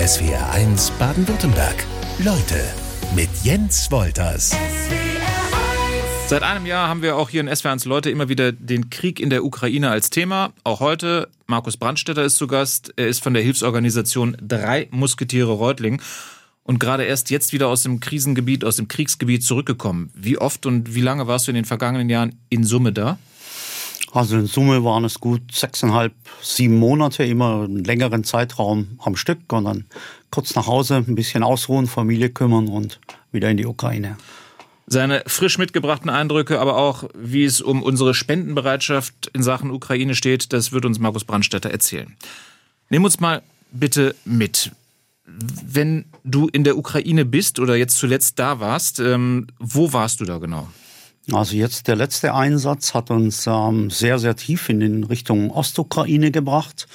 SWR1 Baden-Württemberg. Leute mit Jens Wolters. Seit einem Jahr haben wir auch hier in SWR1 Leute immer wieder den Krieg in der Ukraine als Thema. Auch heute, Markus Brandstetter ist zu Gast. Er ist von der Hilfsorganisation Drei Musketiere Reutling und gerade erst jetzt wieder aus dem Krisengebiet, aus dem Kriegsgebiet zurückgekommen. Wie oft und wie lange warst du in den vergangenen Jahren in Summe da? Also in Summe waren es gut sechseinhalb, sieben Monate, immer einen längeren Zeitraum am Stück und dann kurz nach Hause, ein bisschen ausruhen, Familie kümmern und wieder in die Ukraine. Seine frisch mitgebrachten Eindrücke, aber auch, wie es um unsere Spendenbereitschaft in Sachen Ukraine steht, das wird uns Markus Brandstätter erzählen. Nimm uns mal bitte mit. Wenn du in der Ukraine bist oder jetzt zuletzt da warst, ähm, wo warst du da genau? Also jetzt der letzte Einsatz hat uns ähm, sehr, sehr tief in den Richtung Ostukraine gebracht.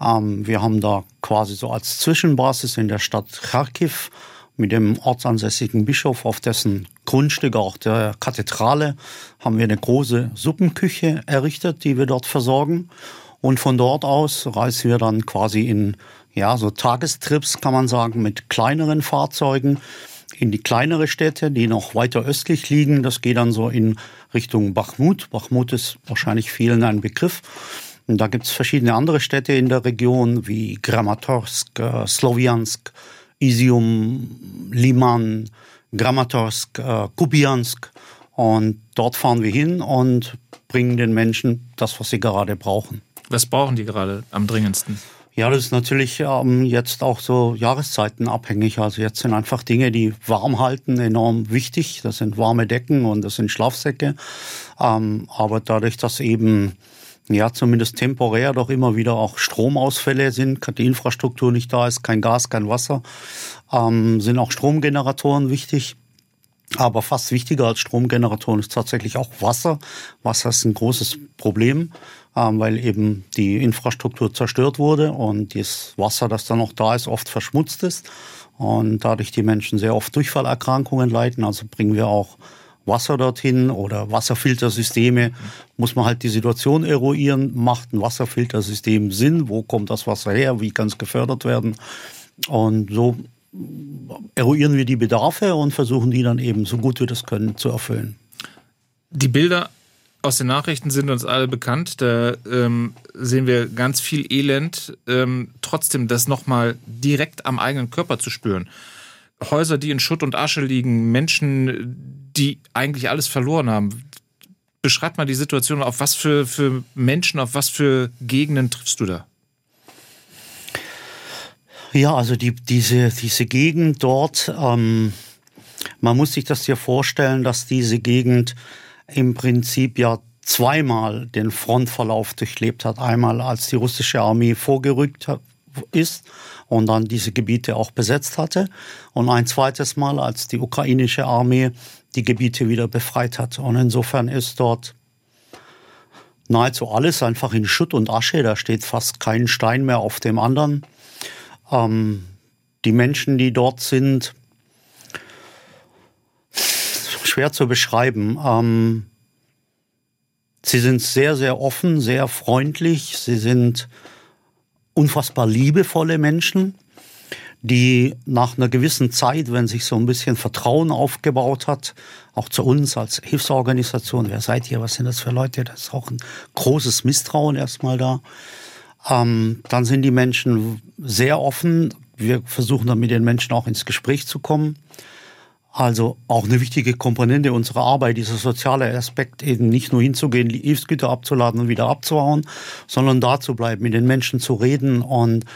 Ähm, wir haben da quasi so als Zwischenbasis in der Stadt Kharkiv mit dem ortsansässigen Bischof auf dessen Grundstück, auch der Kathedrale, haben wir eine große Suppenküche errichtet, die wir dort versorgen. Und von dort aus reisen wir dann quasi in ja, so Tagestrips, kann man sagen, mit kleineren Fahrzeugen in die kleinere Städte, die noch weiter östlich liegen. Das geht dann so in Richtung Bachmut. Bachmut ist wahrscheinlich vielen ein Begriff. Und da gibt es verschiedene andere Städte in der Region wie Kramatorsk, äh, Sloviansk, Isium, Liman, Kramatorsk, äh, Kupiansk. Und dort fahren wir hin und bringen den Menschen das, was sie gerade brauchen. Was brauchen die gerade am dringendsten? Ja, das ist natürlich ähm, jetzt auch so Jahreszeiten abhängig. Also jetzt sind einfach Dinge, die warm halten, enorm wichtig. Das sind warme Decken und das sind Schlafsäcke. Ähm, aber dadurch, dass eben ja zumindest temporär doch immer wieder auch Stromausfälle sind, die Infrastruktur nicht da ist, kein Gas, kein Wasser, ähm, sind auch Stromgeneratoren wichtig. Aber fast wichtiger als Stromgeneratoren ist tatsächlich auch Wasser. Wasser ist ein großes Problem, weil eben die Infrastruktur zerstört wurde und das Wasser, das dann noch da ist, oft verschmutzt ist und dadurch die Menschen sehr oft Durchfallerkrankungen leiden. Also bringen wir auch Wasser dorthin oder Wasserfiltersysteme, muss man halt die Situation eruieren. Macht ein Wasserfiltersystem Sinn? Wo kommt das Wasser her? Wie kann es gefördert werden? Und so eruieren wir die Bedarfe und versuchen die dann eben so gut wir das können zu erfüllen. Die Bilder aus den Nachrichten sind uns alle bekannt. Da ähm, sehen wir ganz viel Elend. Ähm, trotzdem das nochmal direkt am eigenen Körper zu spüren. Häuser, die in Schutt und Asche liegen, Menschen, die eigentlich alles verloren haben. Beschreib mal die Situation. Auf was für, für Menschen, auf was für Gegenden triffst du da? Ja, also die, diese, diese Gegend dort, ähm, man muss sich das hier vorstellen, dass diese Gegend im Prinzip ja zweimal den Frontverlauf durchlebt hat. Einmal als die russische Armee vorgerückt ist und dann diese Gebiete auch besetzt hatte. Und ein zweites Mal, als die ukrainische Armee die Gebiete wieder befreit hat. Und insofern ist dort nahezu alles einfach in Schutt und Asche. Da steht fast kein Stein mehr auf dem anderen. Ähm, die Menschen, die dort sind, schwer zu beschreiben. Ähm, sie sind sehr, sehr offen, sehr freundlich. Sie sind unfassbar liebevolle Menschen, die nach einer gewissen Zeit, wenn sich so ein bisschen Vertrauen aufgebaut hat, auch zu uns als Hilfsorganisation, wer seid ihr, was sind das für Leute, das ist auch ein großes Misstrauen erstmal da. Ähm, dann sind die Menschen sehr offen. Wir versuchen dann mit den Menschen auch ins Gespräch zu kommen. Also auch eine wichtige Komponente unserer Arbeit, dieser soziale Aspekt, eben nicht nur hinzugehen, Hilfsgüter abzuladen und wieder abzuhauen, sondern da zu bleiben, mit den Menschen zu reden. Und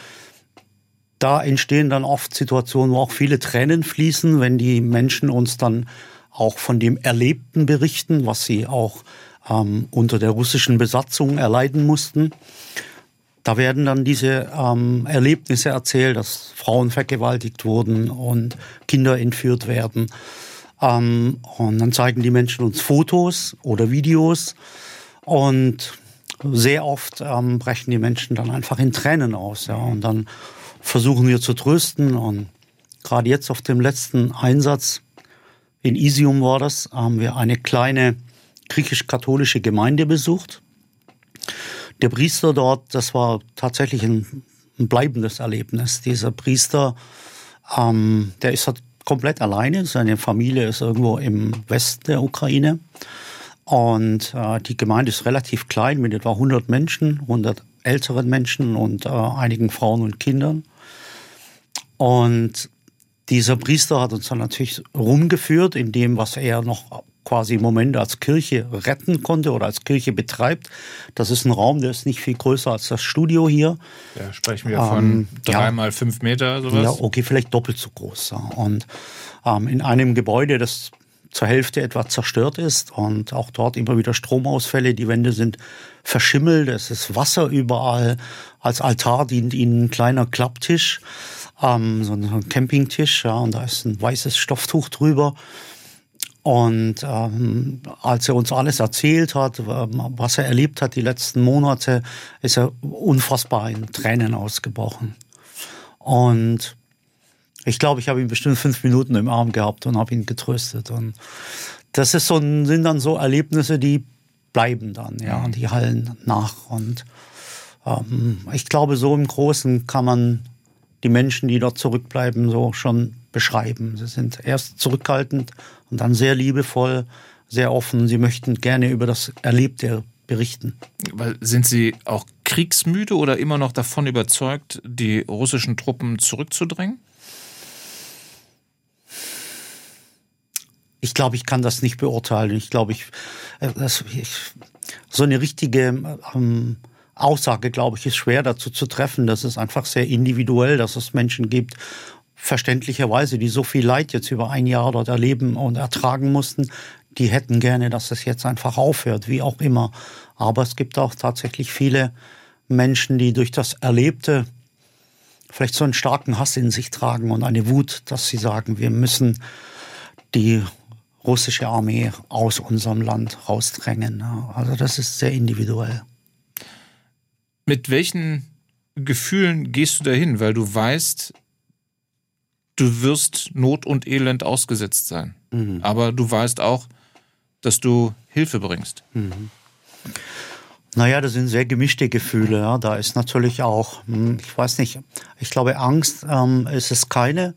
da entstehen dann oft Situationen, wo auch viele Tränen fließen, wenn die Menschen uns dann auch von dem Erlebten berichten, was sie auch ähm, unter der russischen Besatzung erleiden mussten. Da werden dann diese ähm, Erlebnisse erzählt, dass Frauen vergewaltigt wurden und Kinder entführt werden. Ähm, und dann zeigen die Menschen uns Fotos oder Videos und sehr oft ähm, brechen die Menschen dann einfach in Tränen aus. Ja, und dann versuchen wir zu trösten. Und gerade jetzt auf dem letzten Einsatz in Isium war das, haben wir eine kleine griechisch-katholische Gemeinde besucht der Priester dort, das war tatsächlich ein ein bleibendes Erlebnis. Dieser Priester, ähm, der ist halt komplett alleine. Seine Familie ist irgendwo im Westen der Ukraine. Und äh, die Gemeinde ist relativ klein mit etwa 100 Menschen, 100 älteren Menschen und äh, einigen Frauen und Kindern. Und dieser Priester hat uns dann natürlich rumgeführt in dem, was er noch quasi im Moment als Kirche retten konnte oder als Kirche betreibt. Das ist ein Raum, der ist nicht viel größer als das Studio hier. Ja, sprechen wir von ähm, drei ja, mal fünf Meter, sowas? Ja, okay, vielleicht doppelt so groß. Und ähm, in einem Gebäude, das zur Hälfte etwa zerstört ist und auch dort immer wieder Stromausfälle. Die Wände sind verschimmelt, es ist Wasser überall. Als Altar dient ihnen ein kleiner Klapptisch, ähm, so ein Campingtisch, ja, und da ist ein weißes Stofftuch drüber. Und ähm, als er uns alles erzählt hat, was er erlebt hat die letzten Monate, ist er unfassbar in Tränen ausgebrochen. Und ich glaube, ich habe ihn bestimmt fünf Minuten im Arm gehabt und habe ihn getröstet. Und das ist so, sind dann so Erlebnisse, die bleiben dann, ja, und die hallen nach. Und ähm, ich glaube, so im Großen kann man die Menschen, die dort zurückbleiben, so schon beschreiben. Sie sind erst zurückhaltend und dann sehr liebevoll, sehr offen. Sie möchten gerne über das Erlebte berichten. Sind Sie auch kriegsmüde oder immer noch davon überzeugt, die russischen Truppen zurückzudrängen? Ich glaube, ich kann das nicht beurteilen. Ich glaube, ich, äh, das, ich so eine richtige ähm, Aussage, glaube ich, ist schwer dazu zu treffen. Das ist einfach sehr individuell, dass es Menschen gibt verständlicherweise, die so viel Leid jetzt über ein Jahr dort erleben und ertragen mussten, die hätten gerne, dass es jetzt einfach aufhört, wie auch immer. Aber es gibt auch tatsächlich viele Menschen, die durch das Erlebte vielleicht so einen starken Hass in sich tragen und eine Wut, dass sie sagen, wir müssen die russische Armee aus unserem Land rausdrängen. Also das ist sehr individuell. Mit welchen Gefühlen gehst du dahin? Weil du weißt, du wirst Not und Elend ausgesetzt sein. Mhm. Aber du weißt auch, dass du Hilfe bringst. Mhm. Naja, das sind sehr gemischte Gefühle. Ja. Da ist natürlich auch, hm, ich weiß nicht, ich glaube, Angst ähm, ist es keine,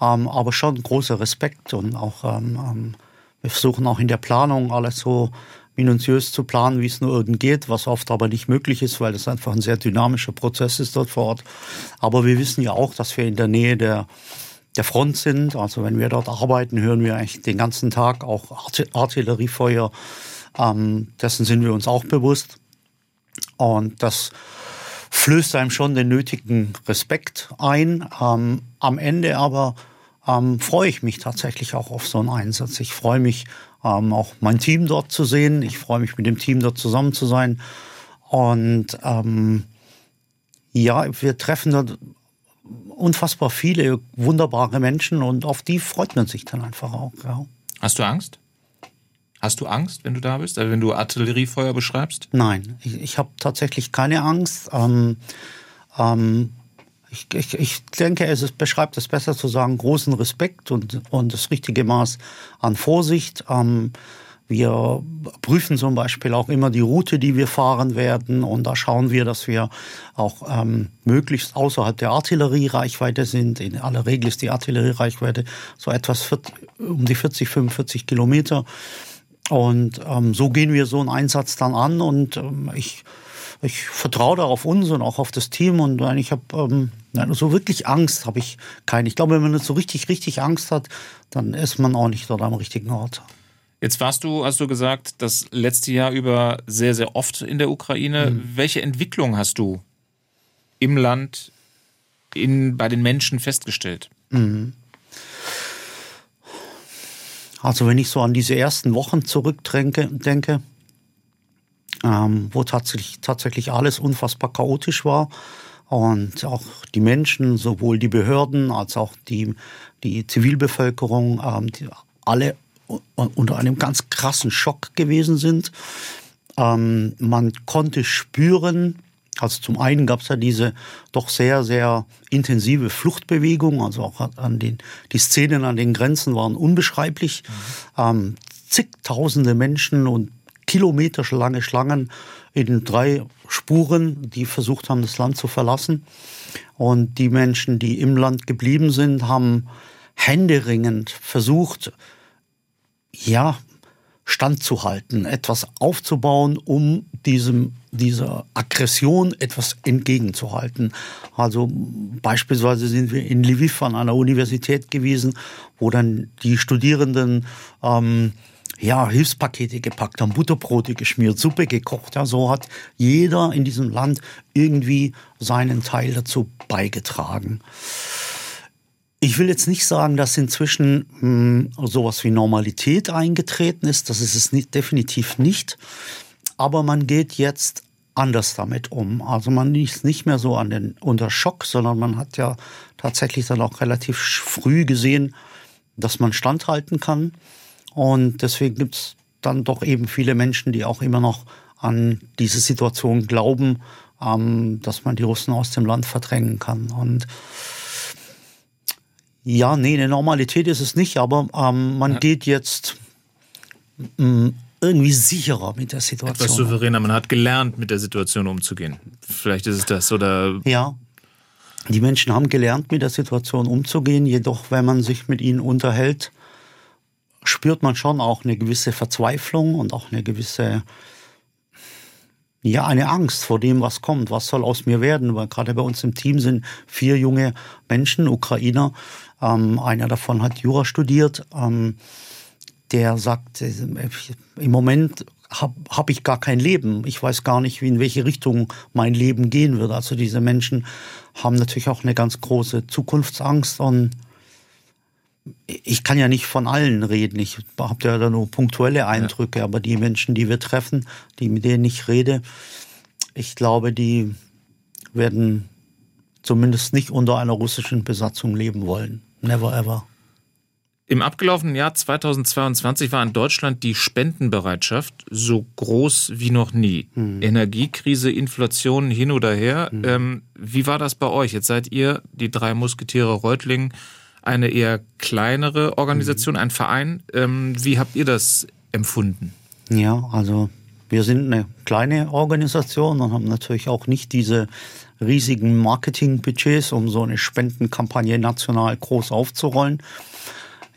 ähm, aber schon großer Respekt und auch, ähm, ähm, wir versuchen auch in der Planung alles so minutiös zu planen, wie es nur irgend geht, was oft aber nicht möglich ist, weil das einfach ein sehr dynamischer Prozess ist dort vor Ort. Aber wir wissen ja auch, dass wir in der Nähe der der Front sind. Also wenn wir dort arbeiten, hören wir eigentlich den ganzen Tag auch Artilleriefeuer. Ähm, dessen sind wir uns auch bewusst. Und das flößt einem schon den nötigen Respekt ein. Ähm, am Ende aber ähm, freue ich mich tatsächlich auch auf so einen Einsatz. Ich freue mich, ähm, auch mein Team dort zu sehen. Ich freue mich, mit dem Team dort zusammen zu sein. Und ähm, ja, wir treffen dort unfassbar viele wunderbare Menschen und auf die freut man sich dann einfach auch. Ja. Hast du Angst? Hast du Angst, wenn du da bist, also wenn du Artilleriefeuer beschreibst? Nein, ich, ich habe tatsächlich keine Angst. Ähm, ähm, ich, ich, ich, denke, es ist, beschreibt es besser zu sagen, großen Respekt und, und das richtige Maß an Vorsicht. Ähm, wir prüfen zum Beispiel auch immer die Route, die wir fahren werden. Und da schauen wir, dass wir auch ähm, möglichst außerhalb der Artilleriereichweite sind. In aller Regel ist die Artilleriereichweite so etwas um die 40, 45 Kilometer. Und ähm, so gehen wir so einen Einsatz dann an. Und ähm, ich, ich vertraue da auf uns und auch auf das Team. Und ich habe ähm, so wirklich Angst habe ich keine. Ich glaube, wenn man so richtig, richtig Angst hat, dann ist man auch nicht dort am richtigen Ort. Jetzt warst du, hast du gesagt, das letzte Jahr über sehr, sehr oft in der Ukraine. Mhm. Welche Entwicklung hast du im Land, in, bei den Menschen festgestellt? Mhm. Also wenn ich so an diese ersten Wochen zurückdenke, denke, ähm, wo tatsächlich, tatsächlich alles unfassbar chaotisch war und auch die Menschen, sowohl die Behörden als auch die, die Zivilbevölkerung, ähm, die alle unter einem ganz krassen Schock gewesen sind. Ähm, man konnte spüren, also zum einen gab es ja diese doch sehr, sehr intensive Fluchtbewegung, also auch an den, die Szenen an den Grenzen waren unbeschreiblich. Mhm. Ähm, zigtausende Menschen und kilometerlange Schlangen in drei Spuren, die versucht haben, das Land zu verlassen. Und die Menschen, die im Land geblieben sind, haben händeringend versucht, ja, standzuhalten, etwas aufzubauen, um diesem, dieser Aggression etwas entgegenzuhalten. Also beispielsweise sind wir in Lviv an einer Universität gewesen, wo dann die Studierenden ähm, ja, Hilfspakete gepackt haben, Butterbrote geschmiert, Suppe gekocht. Ja, so hat jeder in diesem Land irgendwie seinen Teil dazu beigetragen. Ich will jetzt nicht sagen, dass inzwischen mh, hm, sowas wie Normalität eingetreten ist. Das ist es nicht, definitiv nicht. Aber man geht jetzt anders damit um. Also man ist nicht mehr so an den, unter Schock, sondern man hat ja tatsächlich dann auch relativ früh gesehen, dass man standhalten kann. Und deswegen gibt es dann doch eben viele Menschen, die auch immer noch an diese Situation glauben, ähm, dass man die Russen aus dem Land verdrängen kann. Und ja, nee, eine Normalität ist es nicht, aber ähm, man ja. geht jetzt mh, mm, irgendwie sicherer mit der Situation. Etwas souveräner, man hat gelernt, mit der Situation umzugehen. Vielleicht ist es das, oder? Ja. Die Menschen haben gelernt, mit der Situation umzugehen, jedoch, wenn man sich mit ihnen unterhält, spürt man schon auch eine gewisse Verzweiflung und auch eine gewisse ja, eine Angst vor dem, was kommt. Was soll aus mir werden? Weil gerade bei uns im Team sind vier junge Menschen, Ukrainer. Ähm, einer davon hat Jura studiert. Ähm, der sagt, äh, im Moment habe hab ich gar kein Leben. Ich weiß gar nicht, wie in welche Richtung mein Leben gehen wird. Also diese Menschen haben natürlich auch eine ganz große Zukunftsangst und ich kann ja nicht von allen reden. Ich habe ja da nur punktuelle Eindrücke, ja. aber die Menschen, die wir treffen, die mit denen ich rede, ich glaube, die werden zumindest nicht unter einer russischen Besatzung leben wollen. Never ever. Im abgelaufenen Jahr 2022 war in Deutschland die Spendenbereitschaft so groß wie noch nie. Hm. Energiekrise, Inflation hin oder her. Hm. Ähm, wie war das bei euch? Jetzt seid ihr die drei Musketiere Reutling eine eher kleinere Organisation, mhm. ein Verein. Ähm, wie habt ihr das empfunden? Ja, also wir sind eine kleine Organisation und haben natürlich auch nicht diese riesigen Marketingbudgets, um so eine Spendenkampagne national groß aufzurollen.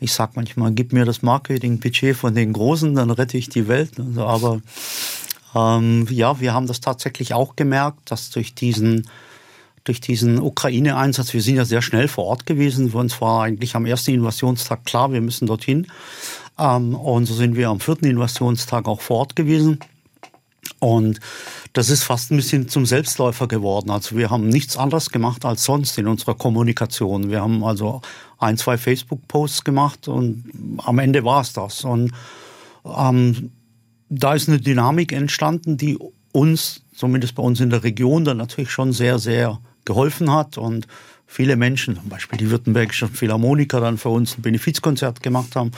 Ich sage manchmal, gib mir das Marketingbudget von den Großen, dann rette ich die Welt. Also, aber ähm, ja, wir haben das tatsächlich auch gemerkt, dass durch diesen durch diesen Ukraine-Einsatz, wir sind ja sehr schnell vor Ort gewesen. Für uns war eigentlich am ersten Invasionstag klar, wir müssen dorthin. Ähm, und so sind wir am vierten Invasionstag auch vor Ort gewesen. Und das ist fast ein bisschen zum Selbstläufer geworden. Also wir haben nichts anderes gemacht als sonst in unserer Kommunikation. Wir haben also ein, zwei Facebook-Posts gemacht und am Ende war es das. Und ähm, da ist eine Dynamik entstanden, die uns, zumindest bei uns in der Region, dann natürlich schon sehr, sehr geholfen hat und viele Menschen, zum Beispiel die Württembergischen Philharmoniker, dann für uns ein Benefizkonzert gemacht haben.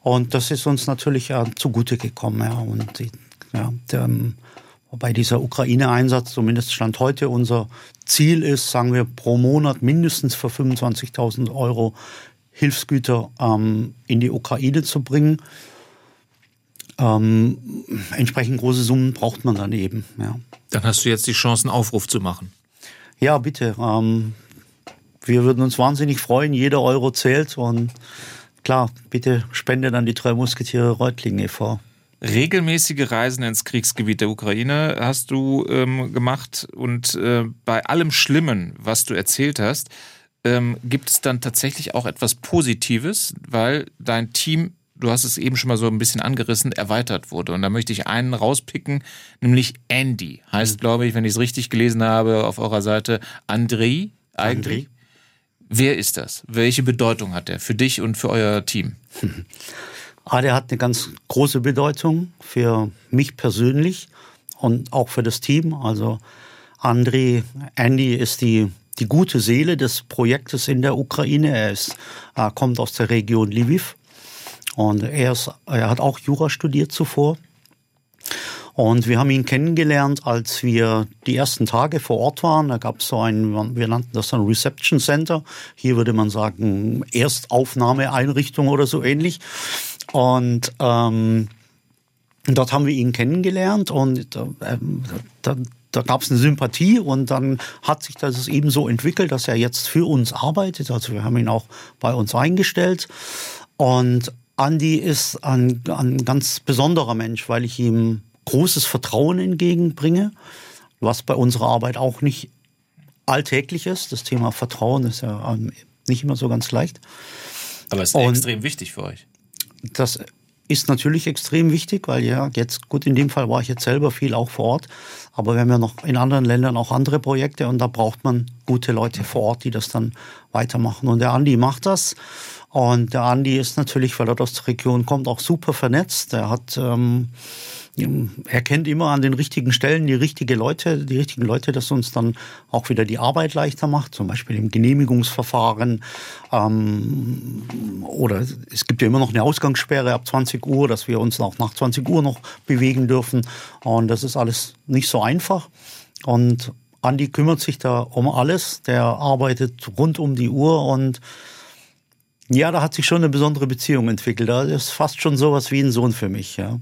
Und das ist uns natürlich ja zugute gekommen. Ja. Und die, ja, der, wobei dieser Ukraine-Einsatz, zumindest Stand heute, unser Ziel ist, sagen wir, pro Monat mindestens für 25.000 Euro Hilfsgüter ähm, in die Ukraine zu bringen. Ähm, entsprechend große Summen braucht man dann eben. Ja. Dann hast du jetzt die Chance, einen Aufruf zu machen. Ja, bitte. Ähm, wir würden uns wahnsinnig freuen. Jeder Euro zählt. Und klar, bitte spende dann die drei Musketiere Reutling e.V. Regelmäßige Reisen ins Kriegsgebiet der Ukraine hast du ähm, gemacht und äh, bei allem Schlimmen, was du erzählt hast, ähm, gibt es dann tatsächlich auch etwas Positives, weil dein Team du hast es eben schon mal so ein bisschen angerissen, erweitert wurde. Und da möchte ich einen rauspicken, nämlich Andy. Heißt, mhm. glaube ich, wenn ich es richtig gelesen habe, auf eurer Seite André eigentlich. André. Wer ist das? Welche Bedeutung hat er für dich und für euer Team? Der hat eine ganz große Bedeutung für mich persönlich und auch für das Team. Also André, Andy ist die, die gute Seele des Projektes in der Ukraine. Er ist, er kommt aus der Region Lviv und er, ist, er hat auch Jura studiert zuvor. Und wir haben ihn kennengelernt, als wir die ersten Tage vor Ort waren. Da gab es so ein, wir nannten das ein Reception Center. Hier würde man sagen Erstaufnahmeeinrichtung oder so ähnlich. Und ähm, dort haben wir ihn kennengelernt und äh, da, da gab es eine Sympathie und dann hat sich das eben so entwickelt, dass er jetzt für uns arbeitet. Also wir haben ihn auch bei uns eingestellt. Und Andy ist ein, ein ganz besonderer Mensch, weil ich ihm großes Vertrauen entgegenbringe, was bei unserer Arbeit auch nicht alltäglich ist. Das Thema Vertrauen ist ja ähm, nicht immer so ganz leicht. Aber es ist und extrem wichtig für euch. Das ist natürlich extrem wichtig, weil ja jetzt, gut, in dem Fall war ich jetzt selber viel auch vor Ort, aber wir haben ja noch in anderen Ländern auch andere Projekte und da braucht man gute Leute vor Ort, die das dann weitermachen. Und der Andi macht das. Und der Andi ist natürlich, weil er aus der Region kommt, auch super vernetzt. Er hat ähm, er kennt immer an den richtigen Stellen die richtige Leute, die richtigen Leute, das uns dann auch wieder die Arbeit leichter macht, zum Beispiel im Genehmigungsverfahren. Ähm, oder es gibt ja immer noch eine Ausgangssperre ab 20 Uhr, dass wir uns auch nach 20 Uhr noch bewegen dürfen. Und das ist alles nicht so einfach. Und Andi kümmert sich da um alles. Der arbeitet rund um die Uhr und ja, da hat sich schon eine besondere Beziehung entwickelt. Da ist fast schon sowas wie ein Sohn für mich, ja.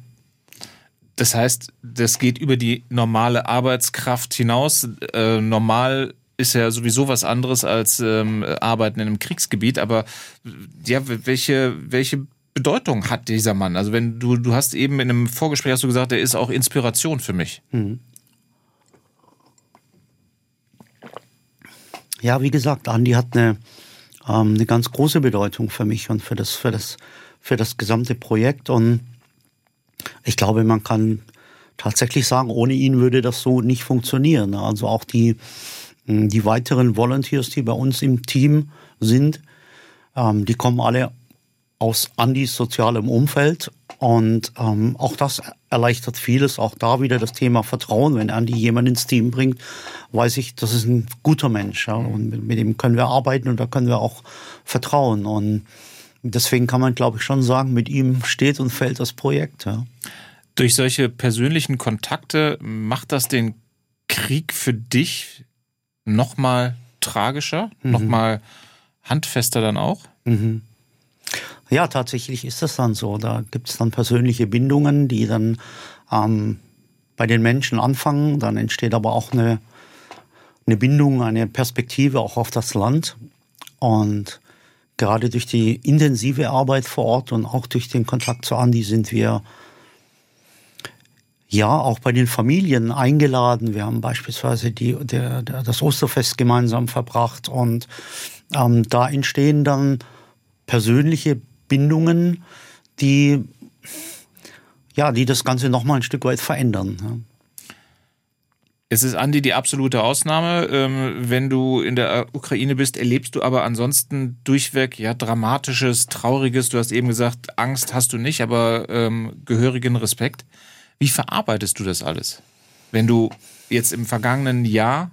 Das heißt, das geht über die normale Arbeitskraft hinaus. Äh, normal ist ja sowieso was anderes als ähm, Arbeiten in einem Kriegsgebiet, aber ja, welche, welche Bedeutung hat dieser Mann? Also wenn du, du hast eben in einem Vorgespräch hast du gesagt, er ist auch Inspiration für mich. Mhm. Ja, wie gesagt, Andi hat eine, ähm, eine ganz große Bedeutung für mich und für das, für das, für das gesamte Projekt und ich glaube, man kann tatsächlich sagen, ohne ihn würde das so nicht funktionieren. Also auch die, hm, die weiteren Volunteers, die bei uns im Team sind, ähm, die kommen alle aus Andys sozialem Umfeld und ähm, auch das erleichtert vieles. Auch da wieder das Thema Vertrauen. Wenn Andy jemanden ins Team bringt, weiß ich, das ist ein guter Mensch. Ja, und mit, mit dem können wir arbeiten und da können wir auch vertrauen. Und deswegen kann man, glaube ich, schon sagen, mit ihm steht und fällt das Projekt. Ja. Durch solche persönlichen Kontakte macht das den Krieg für dich nochmal tragischer, mhm. nochmal handfester dann auch? Mhm. Ja, tatsächlich ist das dann so. Da gibt es dann persönliche Bindungen, die dann ähm, bei den Menschen anfangen. Dann entsteht aber auch eine, eine Bindung, eine Perspektive auch auf das Land. Und gerade durch die intensive Arbeit vor Ort und auch durch den Kontakt zu Andi sind wir ja auch bei den Familien eingeladen. Wir haben beispielsweise die, der, der, das Osterfest gemeinsam verbracht und ähm, da entstehen dann persönliche Bindungen, die ja, die das Ganze noch mal ein Stück weit verändern. Es ist Andi die absolute Ausnahme. Ähm, wenn du in der Ukraine bist, erlebst du aber ansonsten durchweg ja dramatisches, trauriges. Du hast eben gesagt, Angst hast du nicht, aber ähm, gehörigen Respekt. Wie verarbeitest du das alles? Wenn du jetzt im vergangenen Jahr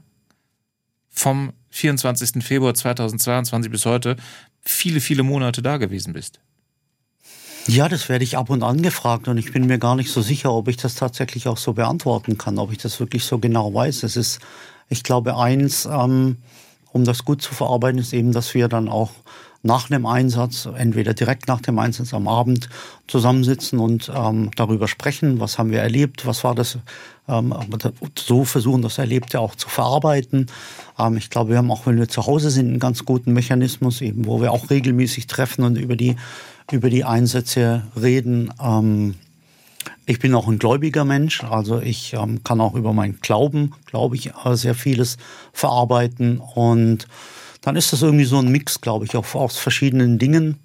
vom 24. Februar 2022 bis heute viele, viele Monate da gewesen bist. Ja, das werde ich ab und an gefragt und ich bin mir gar nicht so sicher, ob ich das tatsächlich auch so beantworten kann, ob ich das wirklich so genau weiß. Es ist, ich glaube, eins, ähm, um das gut zu verarbeiten, ist eben, dass wir dann auch nach einem Einsatz, entweder direkt nach dem Einsatz am Abend zusammensitzen und ähm, darüber sprechen, was haben wir erlebt, was war das, ähm, so versuchen das Erlebte auch zu verarbeiten. Ähm, ich glaube, wir haben auch, wenn wir zu Hause sind, einen ganz guten Mechanismus, eben, wo wir auch regelmäßig treffen und über die über die Einsätze reden. Ähm, ich bin auch ein gläubiger Mensch, also ich ähm, kann auch über meinen Glauben, glaube ich, äh, sehr vieles verarbeiten. Und dann ist das irgendwie so ein Mix, glaube ich, auch aus verschiedenen Dingen,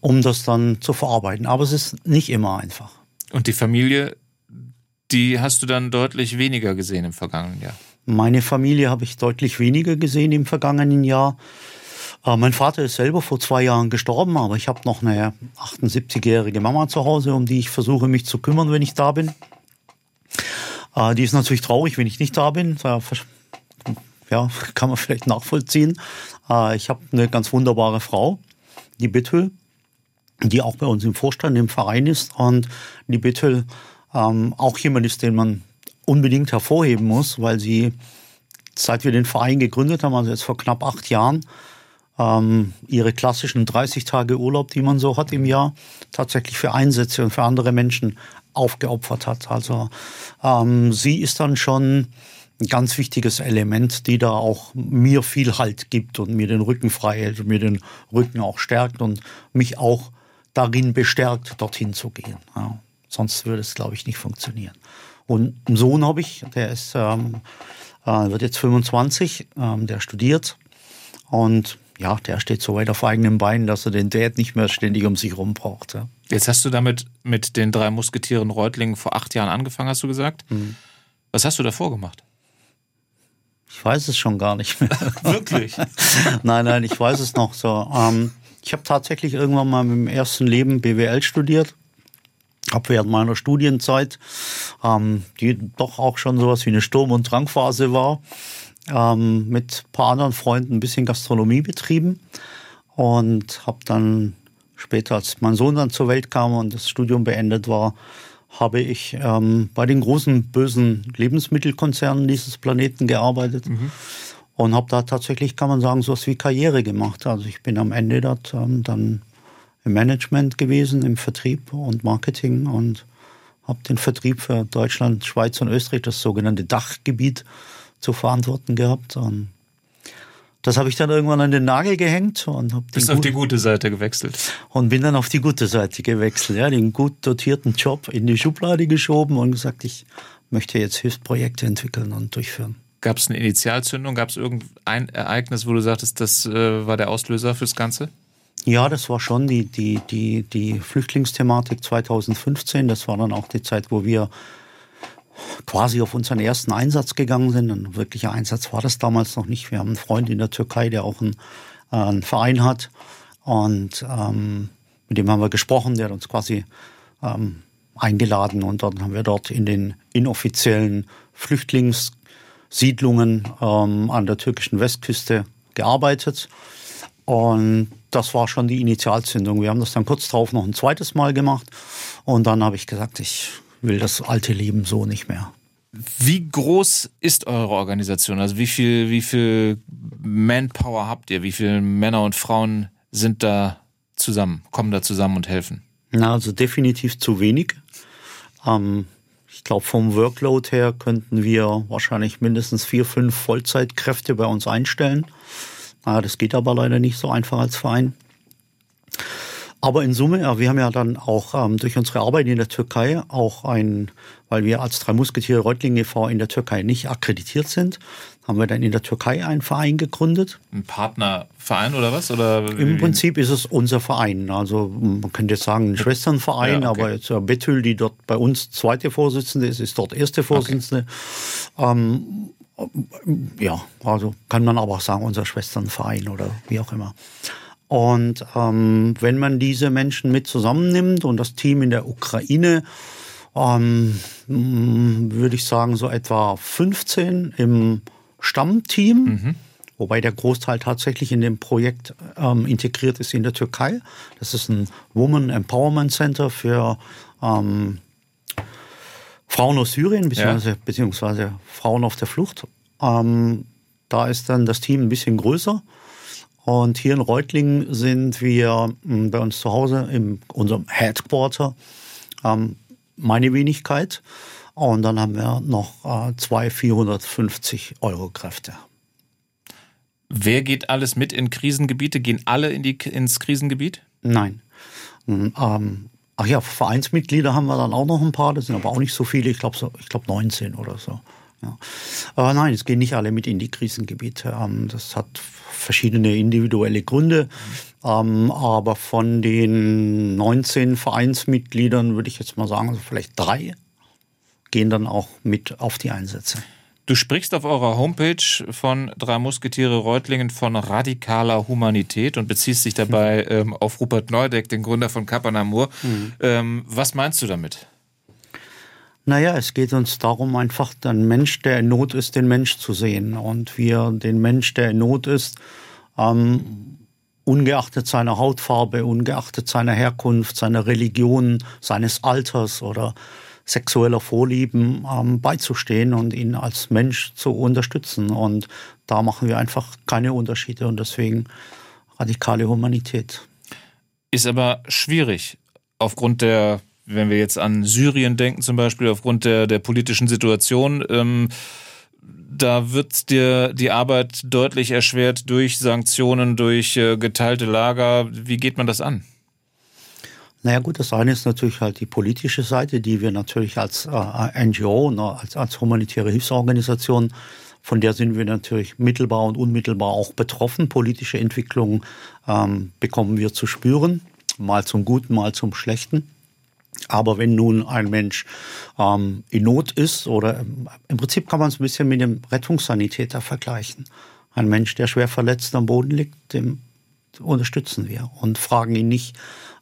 um das dann zu verarbeiten. Aber es ist nicht immer einfach. Und die Familie, die hast du dann deutlich weniger gesehen im vergangenen Jahr? Meine Familie habe ich deutlich weniger gesehen im vergangenen Jahr. Äh, mein Vater ist selber vor zwei Jahren gestorben, aber ich habe noch eine 78-jährige Mama zu Hause, um die ich versuche, mich zu kümmern, wenn ich da bin. Äh, die ist natürlich traurig, wenn ich nicht da bin. Ja, kann man vielleicht nachvollziehen. Äh, ich habe eine ganz wunderbare Frau, die Bithel, die auch bei uns im Vorstand im Verein ist. Und die Bithel ähm, auch jemand ist, den man unbedingt hervorheben muss, weil sie, seit wir den Verein gegründet haben, also jetzt vor knapp acht Jahren, ähm, ihre klassischen 30 Tage Urlaub, die man so hat im Jahr, tatsächlich für Einsätze und für andere Menschen aufgeopfert hat. Also ähm, sie ist dann schon ein ganz wichtiges Element, die da auch mir viel Halt gibt und mir den Rücken frei hält und mir den Rücken auch stärkt und mich auch darin bestärkt, dorthin zu gehen. Ja. Sonst würde es, glaube ich, nicht funktionieren. Und einen Sohn habe ich, der ist, ähm, äh, wird jetzt 25, ähm, der studiert und ja, der steht so weit auf eigenen Beinen, dass er den Dad nicht mehr ständig um sich rum braucht. Ja. Jetzt hast du damit mit den drei Musketieren Reutlingen vor acht Jahren angefangen, hast du gesagt. Mhm. Was hast du davor gemacht? Ich weiß es schon gar nicht mehr. Wirklich? nein, nein, ich weiß es noch so. Ähm, ich habe tatsächlich irgendwann mal im ersten Leben BWL studiert. Habe während meiner Studienzeit, ähm, die doch auch schon sowas wie eine Sturm- und Drangphase war, ähm, mit ein paar anderen Freunden ein bisschen Gastronomie betrieben und habe dann später, als mein Sohn dann zur Welt kam und das Studium beendet war, habe ich ähm, bei den großen bösen Lebensmittelkonzernen dieses Planeten gearbeitet mhm. und habe da tatsächlich, kann man sagen, so was wie Karriere gemacht. Also ich bin am Ende dort ähm, dann im Management gewesen, im Vertrieb und Marketing und habe den Vertrieb für Deutschland, Schweiz und Österreich, das sogenannte Dachgebiet, zu verantworten gehabt. Und das habe ich dann irgendwann an den Nagel gehängt und habe Bist auf die gute Seite gewechselt. Und bin dann auf die gute Seite gewechselt, ja, den gut dotierten Job in die Schublade geschoben und gesagt, ich möchte jetzt Hilfsprojekte entwickeln und durchführen. Gab es eine Initialzündung? Gab es irgendein Ereignis, wo du sagtest, das äh, war der Auslöser fürs Ganze? Ja, das war schon die, die, die, die Flüchtlingsthematik 2015. Das war dann auch die Zeit, wo wir quasi auf unseren ersten Einsatz gegangen sind. Ein wirklicher Einsatz war das damals noch nicht. Wir haben einen Freund in der Türkei, der auch einen, äh, einen Verein hat. Und ähm, mit dem haben wir gesprochen, der hat uns quasi ähm, eingeladen. Und dann haben wir dort in den inoffiziellen Flüchtlingssiedlungen ähm, an der türkischen Westküste gearbeitet. Und das war schon die Initialzündung. Wir haben das dann kurz darauf noch ein zweites Mal gemacht. Und dann habe ich gesagt, ich will das alte Leben so nicht mehr. Wie groß ist eure Organisation? Also wie viel, wie viel Manpower habt ihr? Wie viele Männer und Frauen sind da zusammen, kommen da zusammen und helfen? Na, also definitiv zu wenig. Ähm, ich glaube, vom Workload her könnten wir wahrscheinlich mindestens vier, fünf Vollzeitkräfte bei uns einstellen. Na, das geht aber leider nicht so einfach als Verein. Aber in Summe, ja, wir haben ja dann auch ähm, durch unsere Arbeit in der Türkei auch ein, weil wir als drei Musketiere Reutling e.V. in der Türkei nicht akkreditiert sind, haben wir dann in der Türkei einen Verein gegründet. Ein Partnerverein oder was? Oder Im Prinzip ist es unser Verein. Also man könnte jetzt sagen ein Schwesternverein, ja, okay. aber jetzt Bethül, die dort bei uns zweite Vorsitzende ist, ist dort erste Vorsitzende. Okay. Ähm, ja, also kann man aber auch sagen, unser Schwesternverein oder wie auch immer. Und ähm, wenn man diese Menschen mit zusammennimmt und das Team in der Ukraine, ähm, würde ich sagen, so etwa 15 im Stammteam, mhm. wobei der Großteil tatsächlich in dem Projekt ähm, integriert ist in der Türkei. Das ist ein Woman Empowerment Center für ähm, Frauen aus Syrien, beziehungsweise, ja. beziehungsweise Frauen auf der Flucht. Ähm, da ist dann das Team ein bisschen größer. Und hier in Reutlingen sind wir hm, bei uns zu Hause in unserem Headquarter ähm, meine Wenigkeit. Und dann haben wir noch äh, zwei 450 Euro Kräfte. Wer geht alles mit in Krisengebiete? Gehen alle in die, ins Krisengebiet? Nein. Hm, ähm, ach ja, Vereinsmitglieder haben wir dann auch noch ein paar. Das sind aber auch nicht so viele. Ich glaube so, ich glaube 19 oder so. Ja. Aber nein, es gehen nicht alle mit in die Krisengebiete. Ähm, das hat verschiedene individuelle Gründe. Ähm, aber von den 19 Vereinsmitgliedern würde ich jetzt mal sagen, also vielleicht drei gehen dann auch mit auf die Einsätze. Du sprichst auf eurer Homepage von Drei Musketiere Reutlingen von radikaler Humanität und beziehst dich dabei mhm. ähm, auf Rupert Neudeck, den Gründer von Kapanamur. Mhm. Ähm, was meinst du damit? Naja, es geht uns darum, einfach den Mensch, der in Not ist, den Mensch zu sehen. Und wir den Mensch, der in Not ist, ähm, ungeachtet seiner Hautfarbe, ungeachtet seiner Herkunft, seiner Religion, seines Alters oder sexueller Vorlieben ähm, beizustehen und ihn als Mensch zu unterstützen. Und da machen wir einfach keine Unterschiede und deswegen radikale Humanität. Ist aber schwierig aufgrund der wenn wir jetzt an Syrien denken, zum Beispiel aufgrund der, der politischen Situation, ähm, da wird dir die Arbeit deutlich erschwert durch Sanktionen, durch äh, geteilte Lager. Wie geht man das an? Naja gut, das eine ist natürlich halt die politische Seite, die wir natürlich als äh, NGO, ne, als, als humanitäre Hilfsorganisation, von der sind wir natürlich mittelbar und unmittelbar auch betroffen. Politische Entwicklungen ähm, bekommen wir zu spüren, mal zum Guten, mal zum Schlechten. Aber wenn nun ein Mensch ähm, in Not ist, oder im Prinzip kann man es ein bisschen mit dem Rettungssanitäter vergleichen. Ein Mensch, der schwer verletzt am Boden liegt, dem unterstützen wir und fragen ihn nicht,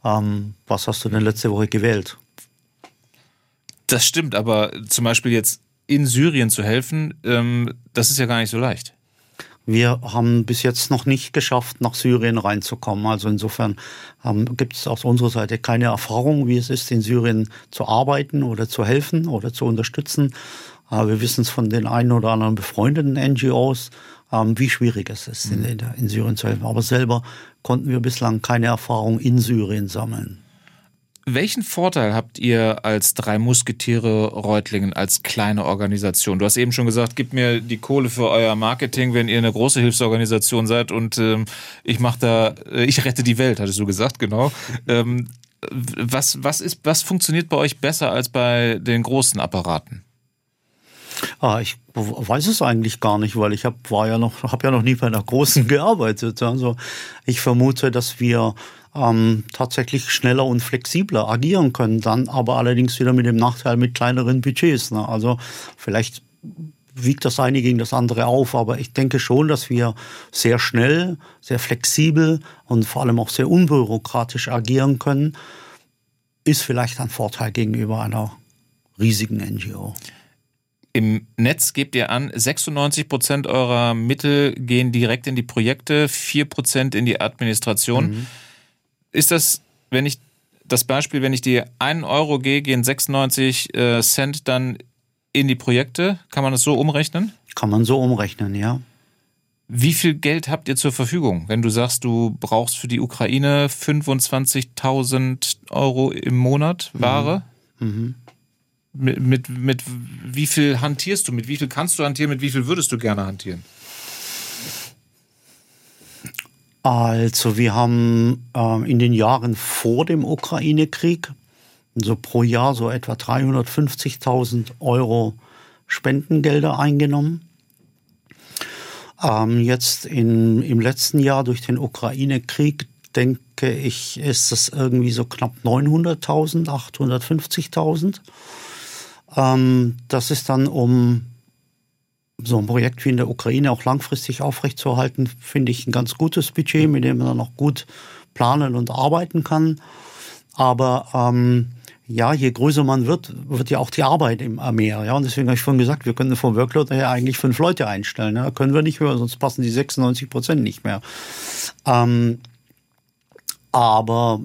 ähm, was hast du denn letzte Woche gewählt? Das stimmt, aber zum Beispiel jetzt in Syrien zu helfen, ähm, das ist ja gar nicht so leicht. Wir haben bis jetzt noch nicht geschafft, nach Syrien reinzukommen. Also insofern ähm, gibt es aus unserer Seite keine Erfahrung, wie es ist, in Syrien zu arbeiten oder zu helfen oder zu unterstützen. Aber wir wissen es von den einen oder anderen befreundeten NGOs, ähm, wie schwierig es ist, in, in Syrien zu helfen. Aber selber konnten wir bislang keine Erfahrung in Syrien sammeln. Welchen Vorteil habt ihr als drei Musketiere Reutlingen als kleine Organisation? Du hast eben schon gesagt, gib mir die Kohle für euer Marketing, wenn ihr eine große Hilfsorganisation seid und ähm, ich mache da, äh, ich rette die Welt, hattest du gesagt, genau. Ähm, was, was, ist, was funktioniert bei euch besser als bei den großen Apparaten? Ah, ich weiß es eigentlich gar nicht, weil ich habe war ja noch habe ja noch nie bei einer großen gearbeitet. Also ich vermute, dass wir ähm, tatsächlich schneller und flexibler agieren können, dann aber allerdings wieder mit dem Nachteil mit kleineren Budgets. Ne? Also vielleicht wiegt das eine gegen das andere auf, aber ich denke schon, dass wir sehr schnell, sehr flexibel und vor allem auch sehr unbürokratisch agieren können, ist vielleicht ein Vorteil gegenüber einer riesigen NGO. Im Netz gebt ihr an, 96 Prozent eurer Mittel gehen direkt in die Projekte, 4 Prozent in die Administration. Mhm. Ist das, wenn ich das Beispiel, wenn ich dir einen Euro gehe, gehen 96 äh, Cent dann in die Projekte? Kann man das so umrechnen? Kann man so umrechnen, ja. Wie viel Geld habt ihr zur Verfügung? Wenn du sagst, du brauchst für die Ukraine 25.000 Euro im Monat Ware, mhm. Mhm. Mit, mit, mit wie viel hantierst du? Mit wie viel kannst du hantieren? Mit wie viel würdest du gerne hantieren? Also wir haben äh, in den Jahren vor dem Ukraine-Krieg so pro Jahr so etwa 350.000 Euro Spendengelder eingenommen. Ähm, jetzt in, im letzten Jahr durch den Ukraine-Krieg denke ich, ist es irgendwie so knapp 900.000, 850.000. Ähm, das ist dann, um so ein Projekt wie in der Ukraine auch langfristig aufrechtzuerhalten, finde ich ein ganz gutes Budget, mit dem man dann auch gut planen und arbeiten kann. Aber ähm, ja, je größer man wird, wird ja auch die Arbeit immer mehr. Ja, und deswegen habe ich vorhin gesagt, wir können vom Workload her eigentlich fünf Leute einstellen. Ja, können wir nicht mehr, sonst passen die 96 Prozent nicht mehr. Ähm, aber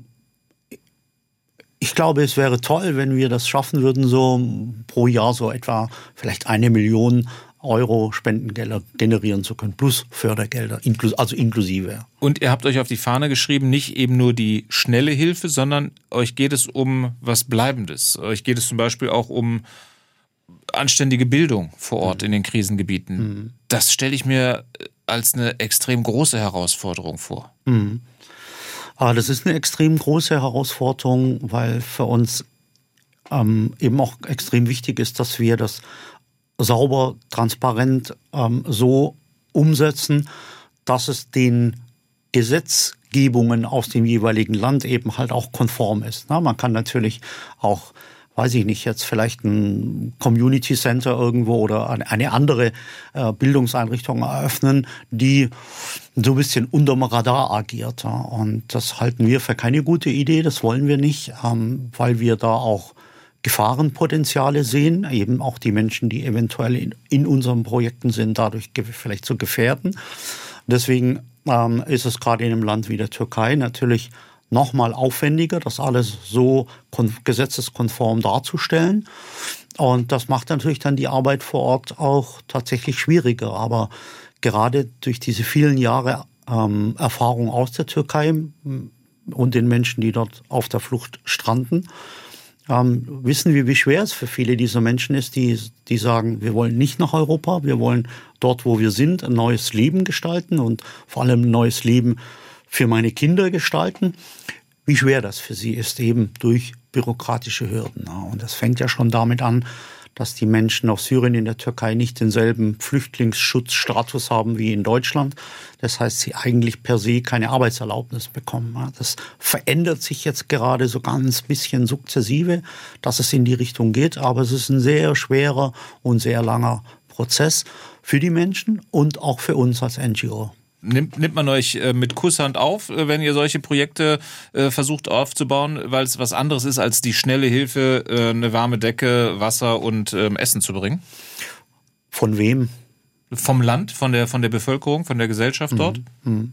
ich glaube, es wäre toll, wenn wir das schaffen würden, so pro Jahr so etwa vielleicht eine Million Euro Spendengelder generieren zu können, plus Fördergelder, also inklusive. Und ihr habt euch auf die Fahne geschrieben, nicht eben nur die schnelle Hilfe, sondern euch geht es um was Bleibendes. Euch geht es zum Beispiel auch um anständige Bildung vor Ort mhm. in den Krisengebieten. Mhm. Das stelle ich mir als eine extrem große Herausforderung vor. Mhm. Aber das ist eine extrem große Herausforderung, weil für uns ähm, eben auch extrem wichtig ist, dass wir das sauber, transparent ähm, so umsetzen, dass es den Gesetzgebungen aus dem jeweiligen Land eben halt auch konform ist. Na, man kann natürlich auch weiß ich nicht, jetzt vielleicht ein Community Center irgendwo oder eine andere äh, Bildungseinrichtung eröffnen, die so ein bisschen unterm Radar agiert. Und das halten wir für keine gute Idee, das wollen wir nicht, ähm, weil wir da auch Gefahrenpotenziale sehen, eben auch die Menschen, die eventuell in, in unseren Projekten sind, dadurch vielleicht zu gefährden. Deswegen ähm, ist es gerade in einem Land wie der Türkei natürlich nochmal aufwendiger, das alles so gesetzeskonform darzustellen. Und das macht natürlich dann die Arbeit vor Ort auch tatsächlich schwieriger. Aber gerade durch diese vielen Jahre ähm, Erfahrung aus der Türkei und den Menschen, die dort auf der Flucht stranden, ähm, wissen wir, wie schwer es für viele dieser Menschen ist, die, die sagen, wir wollen nicht nach Europa, wir wollen dort, wo wir sind, ein neues Leben gestalten und vor allem ein neues Leben für meine Kinder gestalten. Wie schwer das für sie ist, eben durch bürokratische Hürden. Und das fängt ja schon damit an, dass die Menschen aus Syrien in der Türkei nicht denselben Flüchtlingsschutzstatus haben wie in Deutschland. Das heißt, sie eigentlich per se keine Arbeitserlaubnis bekommen. Das verändert sich jetzt gerade so ganz bisschen sukzessive, dass es in die Richtung geht. Aber es ist ein sehr schwerer und sehr langer Prozess für die Menschen und auch für uns als NGO. Nimmt, nimmt man euch äh, mit Kusshand auf, äh, wenn ihr solche Projekte äh, versucht aufzubauen, weil es was anderes ist, als die schnelle Hilfe, eine warme Decke, Wasser und ähm, Essen zu bringen? Von wem? Vom Land, von der, von der Bevölkerung, von der Gesellschaft dort? Mhm. mhm.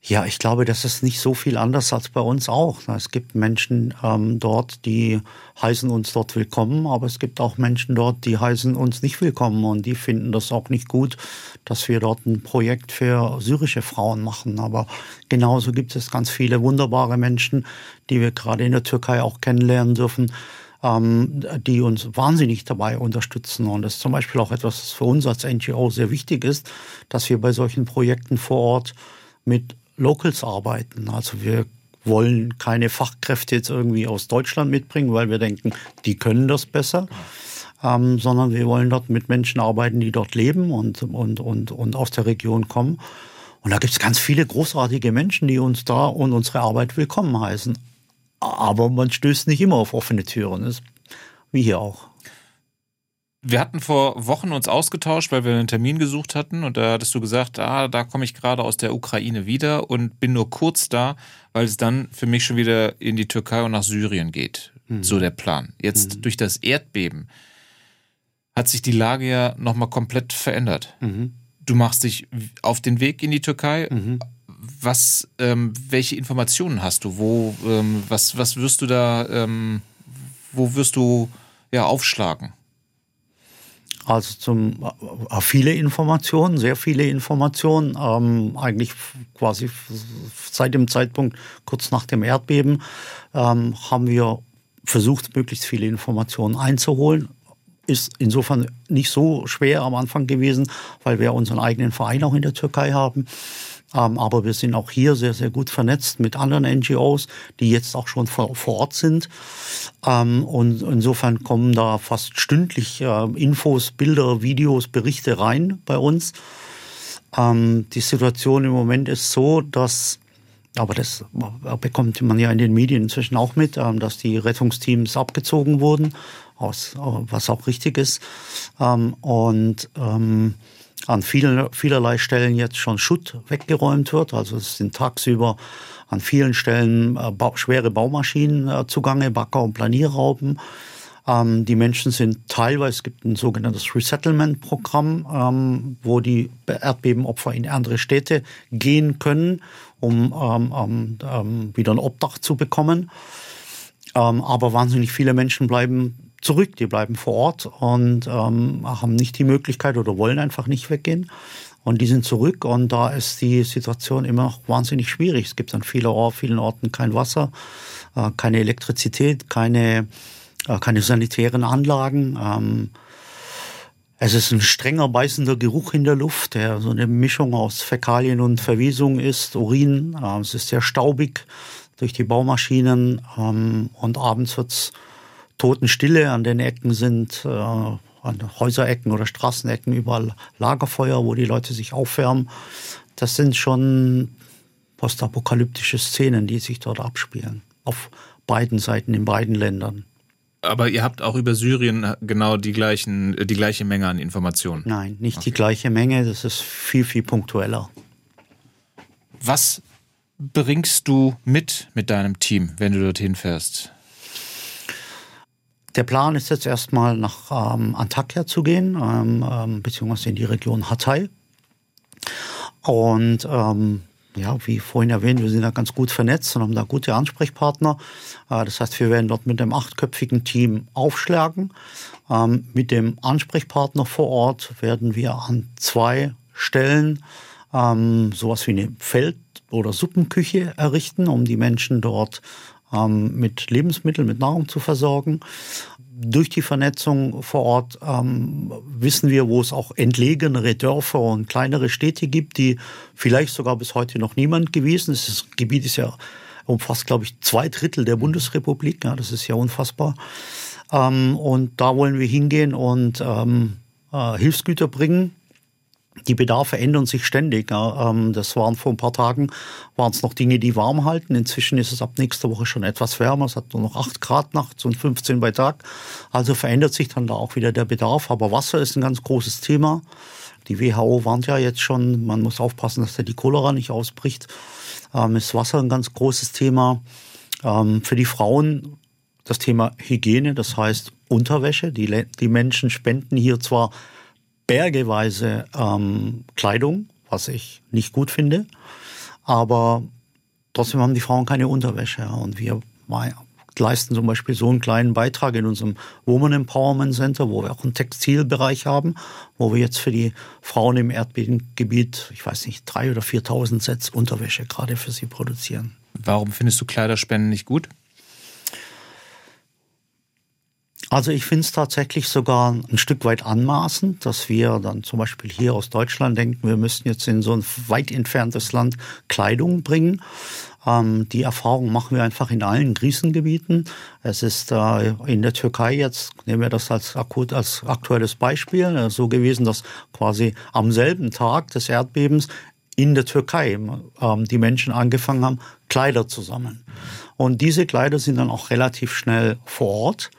Ja, ich glaube, das ist nicht so viel anders als bei uns auch. Es gibt Menschen ähm, dort, die heißen uns dort willkommen, aber es gibt auch Menschen dort, die heißen uns nicht willkommen und die finden das auch nicht gut, dass wir dort ein Projekt für syrische Frauen machen. Aber genauso gibt es ganz viele wunderbare Menschen, die wir gerade in der Türkei auch kennenlernen dürfen, ähm, die uns wahnsinnig dabei unterstützen. Und das ist zum Beispiel auch etwas, was für uns als NGO sehr wichtig ist, dass wir bei solchen Projekten vor Ort mit Locals arbeiten. Also wir wollen keine Fachkräfte jetzt irgendwie aus Deutschland mitbringen, weil wir denken, die können das besser. Ähm, sondern wir wollen dort mit Menschen arbeiten, die dort leben und, und, und, und aus der Region kommen. Und da gibt es ganz viele großartige Menschen, die uns da und unsere Arbeit willkommen heißen. Aber man stößt nicht immer auf offene Türen, wie hier auch. Wir hatten vor Wochen uns ausgetauscht, weil wir einen Termin gesucht hatten und da hattest du gesagt, ah, da komme ich gerade aus der Ukraine wieder und bin nur kurz da, weil es dann für mich schon wieder in die Türkei und nach Syrien geht. Mhm. So der Plan. Jetzt mhm. durch das Erdbeben hat sich die Lage ja nochmal komplett verändert. Mhm. Du machst dich auf den Weg in die Türkei. Mhm. Was, ähm, welche Informationen hast du? Wo, ähm, was, was wirst du da, ähm, wo wirst du ja aufschlagen? Also zum äh, viele Informationen, sehr viele Informationen, ähm, eigentlich quasi seit dem Zeitpunkt kurz nach dem Erdbeben ähm, haben wir versucht, möglichst viele Informationen einzuholen. Ist insofern nicht so schwer am Anfang gewesen, weil wir unseren eigenen Verein auch in der Türkei haben. Ähm, aber wir sind auch hier sehr, sehr gut vernetzt mit anderen NGOs, die jetzt auch schon vor, Ort sind. Ähm, und insofern kommen da fast stündlich äh, Infos, Bilder, Videos, Berichte rein bei uns. Ähm, die Situation im Moment ist so, dass aber das bekommt man ja in den Medien inzwischen auch mit, dass die Rettungsteams abgezogen wurden, was auch richtig ist. Und an vielen, vielerlei Stellen jetzt schon Schutt weggeräumt wird. Also es sind tagsüber an vielen Stellen äh, ba schwere Baumaschinen äh, zugange, Bagger und Planierraupen. Ähm, die Menschen sind teilweise, es gibt ein sogenanntes Resettlement-Programm, ähm, wo die Erdbebenopfer in andere Städte gehen können, um ähm, ähm, ähm wieder ein Obdach zu bekommen. Ähm, aber wahnsinnig viele Menschen bleiben zurück, die bleiben vor Ort und ähm, haben nicht die Möglichkeit oder wollen einfach nicht weggehen. Und die sind zurück und da ist die Situation immer noch wahnsinnig schwierig. Es gibt an vielen, Or vielen Orten kein Wasser, äh, keine Elektrizität, keine, äh, keine sanitären Anlagen. Ähm, es ist ein strenger, beißender Geruch in der Luft, der so eine Mischung aus Fäkalien und Verwesung ist, Urin. Äh, es ist sehr staubig durch die Baumaschinen ähm, und abends wird's Totenstille. An den Ecken sind äh, an Häuserecken oder Straßenecken überall Lagerfeuer, wo die Leute sich aufwärmen. Das sind schon postapokalyptische Szenen, die sich dort abspielen. Auf beiden Seiten, in beiden Ländern. Aber ihr habt auch über Syrien genau die, gleichen, die gleiche Menge an Informationen? Nein, nicht okay. die gleiche Menge. Das ist viel, viel punktueller. Was bringst du mit mit deinem Team, wenn du dorthin fährst? Der Plan ist jetzt erstmal nach ähm, Antakya zu gehen, ähm, ähm, beziehungsweise in die Region Hatay. Und ähm, ja, wie vorhin erwähnt, wir sind da ganz gut vernetzt und haben da gute Ansprechpartner. Äh, das heißt, wir werden dort mit einem achtköpfigen Team aufschlagen. Ähm, mit dem Ansprechpartner vor Ort werden wir an zwei Stellen ähm, sowas wie eine Feld- oder Suppenküche errichten, um die Menschen dort ähm, mit Lebensmitteln, mit Nahrung zu versorgen. Durch die Vernetzung vor Ort ähm, wissen wir, wo es auch entlegenere Dörfer und kleinere Städte gibt, die vielleicht sogar bis heute noch niemand gewesen ist. Das Gebiet ist ja umfasst, glaube ich, zwei Drittel der Bundesrepublik. Ja, das ist ja unfassbar. Ähm, und da wollen wir hingehen und ähm, äh, Hilfsgüter bringen die Bedarfe ändern sich ständig. Ähm, das waren vor ein paar Tagen, waren es noch Dinge, die warm halten. Inzwischen ist es ab nächster Woche schon etwas wärmer. Es hat nur noch 8 Grad nachts und 15 bei Tag. Also verändert sich dann da auch wieder der Bedarf. Aber Wasser ist ein ganz großes Thema. Die WHO warnt ja jetzt schon, man muss aufpassen, dass da die Cholera nicht ausbricht. Ähm, ist Wasser ein ganz großes Thema. Ähm, für die Frauen das Thema Hygiene, das heißt Unterwäsche. Die, die Menschen spenden hier zwar bergeweise ähm, Kleidung, was ich nicht gut finde. Aber trotzdem haben die Frauen keine Unterwäsche. Und wir leisten zum Beispiel so einen kleinen Beitrag in unserem Woman Empowerment Center, wo wir auch einen Textilbereich haben, wo wir jetzt für die Frauen im Erdbebengebiet, ich weiß nicht, drei oder 4.000 Sets Unterwäsche gerade für sie produzieren. Warum findest du Kleiderspenden nicht gut? Also ich finde es tatsächlich sogar ein Stück weit anmaßend, dass wir dann zum Beispiel hier aus Deutschland denken, wir müssten jetzt in so ein weit entferntes Land Kleidung bringen. Ähm, die Erfahrung machen wir einfach in allen Krisengebieten. Es ist äh, in der Türkei jetzt, nehmen wir das als, akut, als aktuelles Beispiel, äh, so gewesen, dass quasi am selben Tag des Erdbebens in der Türkei ähm, die Menschen angefangen haben, Kleider zu sammeln. Und diese Kleider sind dann auch relativ schnell vor Ort.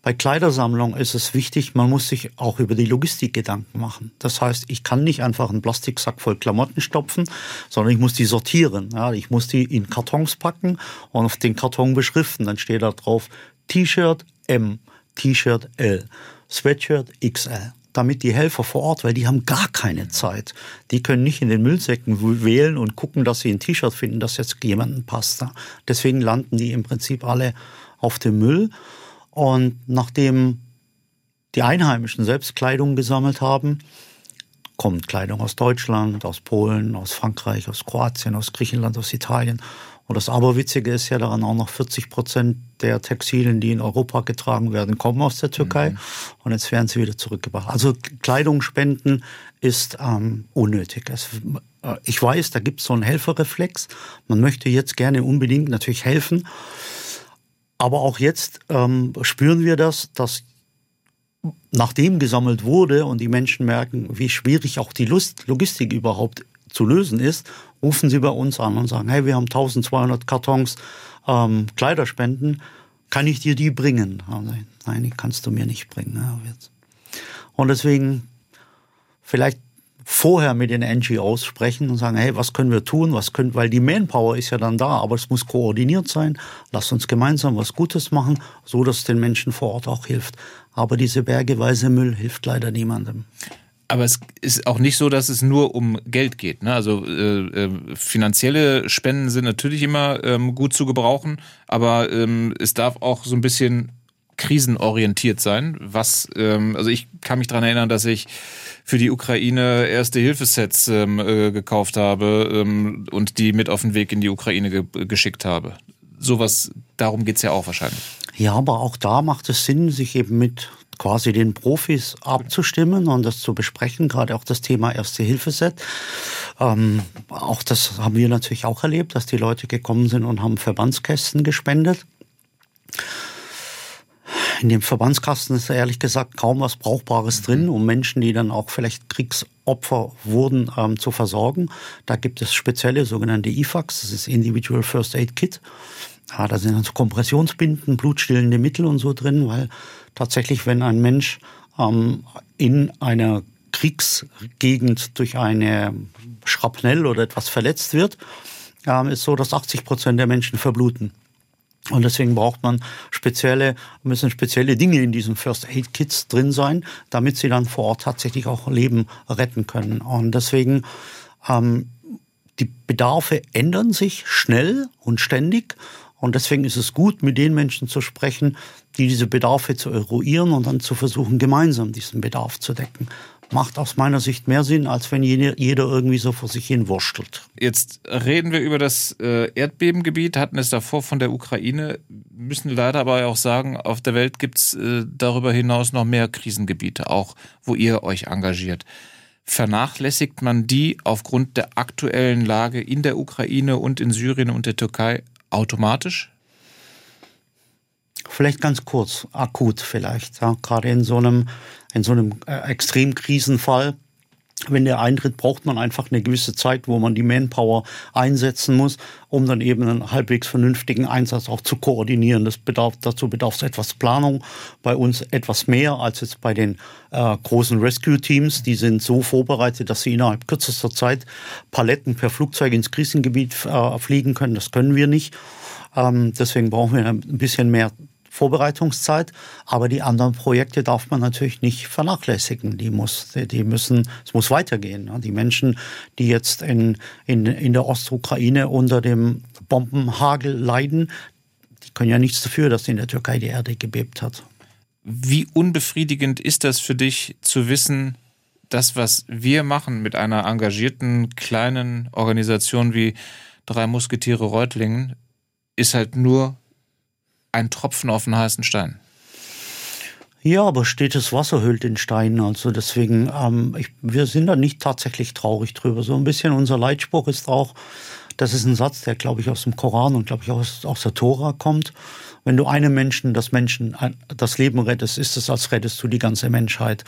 Bei Kleidersammlung ist es wichtig, man muss sich auch über die Logistik Gedanken machen. Das heißt, ich kann nicht einfach einen Plastiksack voll Klamotten stopfen, sondern ich muss die sortieren. Ja, ich muss die in Kartons packen und auf den Karton beschriften. Dann steht da drauf T-Shirt M, T-Shirt L, Sweatshirt XL damit die Helfer vor Ort, weil die haben gar keine Zeit. Die können nicht in den Müllsäcken wählen und gucken, dass sie ein T-Shirt finden, das jetzt jemandem passt. Deswegen landen die im Prinzip alle auf dem Müll. Und nachdem die Einheimischen selbst Kleidung gesammelt haben, kommt Kleidung aus Deutschland, aus Polen, aus Frankreich, aus Kroatien, aus Griechenland, aus Italien und das Aberwitzige ist ja daran auch noch 40 Prozent der Textilien, die in Europa getragen werden, kommen aus der Türkei. Mhm. Und jetzt werden sie wieder zurückgebracht. Also Kleidung spenden ist ähm, unnötig. Es, äh, ich weiß, da gibt es so einen Helferreflex. Man möchte jetzt gerne unbedingt natürlich helfen. Aber auch jetzt ähm, spüren wir das, dass nachdem gesammelt wurde und die Menschen merken, wie schwierig auch die Lust, Logistik überhaupt zu lösen ist, rufen sie bei uns an und sagen, hey, wir haben 1200 Kartons ähm, Kleiderspenden, kann ich dir die bringen? Nein, die kannst du mir nicht bringen. Und deswegen vielleicht vorher mit den NGOs sprechen und sagen, hey, was können wir tun, was können, weil die Manpower ist ja dann da, aber es muss koordiniert sein. Lass uns gemeinsam was Gutes machen, so dass es den Menschen vor Ort auch hilft. Aber diese bergeweise Müll hilft leider niemandem. Aber es ist auch nicht so, dass es nur um Geld geht. Ne? Also äh, äh, finanzielle Spenden sind natürlich immer ähm, gut zu gebrauchen, aber ähm, es darf auch so ein bisschen krisenorientiert sein. Was, ähm, also ich kann mich dran erinnern, dass ich für die Ukraine erste Hilfesets ähm, äh, gekauft habe ähm, und die mit auf den Weg in die Ukraine ge geschickt habe. Sowas, darum geht's ja auch wahrscheinlich. Ja, aber auch da macht es Sinn, sich eben mit quasi den Profis abzustimmen und das zu besprechen, gerade auch das Thema Erste-Hilfe-Set. Ähm, auch das haben wir natürlich auch erlebt, dass die Leute gekommen sind und haben Verbandskästen gespendet. In dem Verbandskasten ist ehrlich gesagt kaum was Brauchbares drin, um Menschen, die dann auch vielleicht Kriegsopfer wurden, ähm, zu versorgen. Da gibt es spezielle sogenannte IFACs, das ist Individual First Aid Kit. Ja, da sind also Kompressionsbinden, blutstillende Mittel und so drin, weil tatsächlich, wenn ein Mensch ähm, in einer Kriegsgegend durch eine Schrapnell oder etwas verletzt wird, ähm, ist so, dass 80 Prozent der Menschen verbluten. Und deswegen braucht man spezielle, müssen spezielle Dinge in diesen First Aid Kits drin sein, damit sie dann vor Ort tatsächlich auch Leben retten können. Und deswegen ähm, die Bedarfe ändern sich schnell und ständig. Und deswegen ist es gut, mit den Menschen zu sprechen, die diese Bedarfe zu eruieren und dann zu versuchen, gemeinsam diesen Bedarf zu decken. macht aus meiner Sicht mehr Sinn, als wenn jeder irgendwie so vor sich hin wurschtelt. Jetzt reden wir über das äh, Erdbebengebiet, hatten es davor von der Ukraine, müssen leider aber auch sagen, auf der Welt gibt es äh, darüber hinaus noch mehr Krisengebiete, auch wo ihr euch engagiert. Vernachlässigt man die aufgrund der aktuellen Lage in der Ukraine und in Syrien und der Türkei automatisch? Vielleicht ganz kurz, akut vielleicht, ja, gerade in so einem, in so einem äh, Extremkrisenfall. Wenn der eintritt, braucht man einfach eine gewisse Zeit, wo man die Manpower einsetzen muss, um dann eben einen halbwegs vernünftigen Einsatz auch zu koordinieren. Das bedarf, dazu bedarf es etwas Planung. Bei uns etwas mehr als jetzt bei den äh, großen Rescue-Teams. Die sind so vorbereitet, dass sie innerhalb kürzester Zeit Paletten per Flugzeug ins Krisengebiet äh, fliegen können. Das können wir nicht. Ähm, deswegen brauchen wir ein bisschen mehr Vorbereitungszeit. Aber die anderen Projekte darf man natürlich nicht vernachlässigen. Die muss, die müssen, es muss weitergehen. Die Menschen, die jetzt in, in, in der Ostukraine unter dem Bombenhagel leiden, die können ja nichts dafür, dass in der Türkei die Erde gebebt hat. Wie unbefriedigend ist das für dich zu wissen, das, was wir machen mit einer engagierten kleinen Organisation wie Drei Musketiere Reutlingen, ist halt nur ein Tropfen auf den heißen Stein. Ja, aber stetes Wasser hüllt den Stein. Also deswegen, ähm, ich, wir sind da nicht tatsächlich traurig drüber. So ein bisschen unser Leitspruch ist auch, das ist ein Satz, der, glaube ich, aus dem Koran und, glaube ich, aus, aus der Tora kommt. Wenn du einem Menschen das Menschen das Leben rettest, ist es, als rettest du die ganze Menschheit.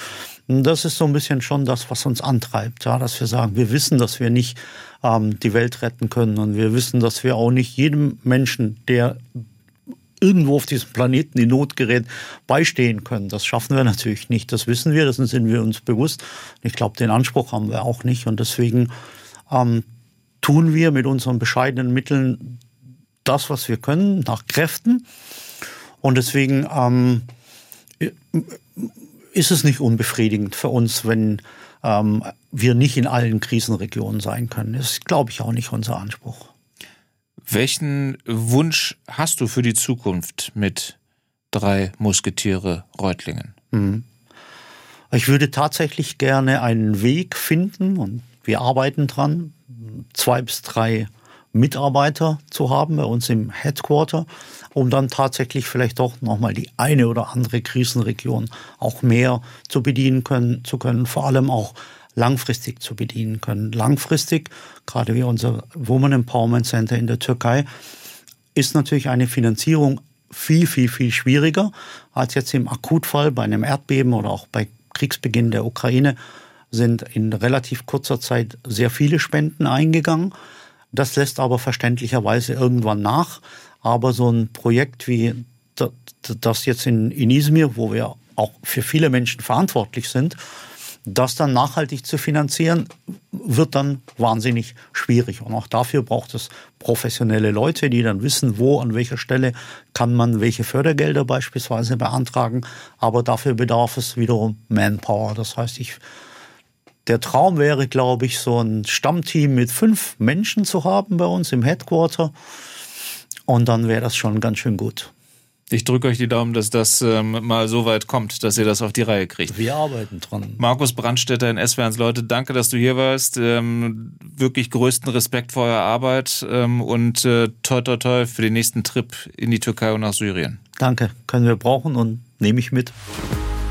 Und das ist so ein bisschen schon das, was uns antreibt, ja, dass wir sagen, wir wissen, dass wir nicht ähm, die Welt retten können und wir wissen, dass wir auch nicht jedem Menschen, der irgendwo auf diesem Planeten in Not gerät, beistehen können. Das schaffen wir natürlich nicht. Das wissen wir, das sind wir uns bewusst. Ich glaube, den Anspruch haben wir auch nicht. Und deswegen ähm, tun wir mit unseren bescheidenen Mitteln das, was wir können, nach Kräften. Und deswegen ähm, ist es nicht unbefriedigend für uns, wenn ähm, wir nicht in allen Krisenregionen sein können. Das ist, glaube ich, auch nicht unser Anspruch. Welchen Wunsch hast du für die Zukunft mit drei Musketiere Reutlingen? Mhm. Ich würde tatsächlich gerne einen Weg finden und wir arbeiten dran, zwei bis drei Mitarbeiter zu haben bei uns im Headquarter, um dann tatsächlich vielleicht doch nochmal die eine oder andere Krisenregion auch mehr zu bedienen können, zu können, vor allem auch langfristig zu bedienen können. Langfristig, gerade wie unser Woman Empowerment Center in der Türkei, ist natürlich eine Finanzierung viel, viel, viel schwieriger als jetzt im Akutfall bei einem Erdbeben oder auch bei Kriegsbeginn der Ukraine sind in relativ kurzer Zeit sehr viele Spenden eingegangen. Das lässt aber verständlicherweise irgendwann nach. Aber so ein Projekt wie das jetzt in, in Izmir, wo wir auch für viele Menschen verantwortlich sind, das dann nachhaltig zu finanzieren, wird dann wahnsinnig schwierig. Und auch dafür braucht es professionelle Leute, die dann wissen, wo, an welcher Stelle kann man welche Fördergelder beispielsweise beantragen. Aber dafür bedarf es wiederum Manpower. Das heißt, ich, der Traum wäre, glaube ich, so ein Stammteam mit fünf Menschen zu haben bei uns im Headquarter. Und dann wäre das schon ganz schön gut. Ich drücke euch die Daumen, dass das ähm, mal so weit kommt, dass ihr das auf die Reihe kriegt. Wir arbeiten dran. Markus Brandstätter in SWRs Leute, danke, dass du hier warst. Ähm, wirklich größten Respekt vor eurer Arbeit ähm, und äh, toi toi toi für den nächsten Trip in die Türkei und nach Syrien. Danke, können wir brauchen und nehme ich mit.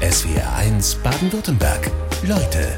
SWR 1 Baden-Württemberg. Leute,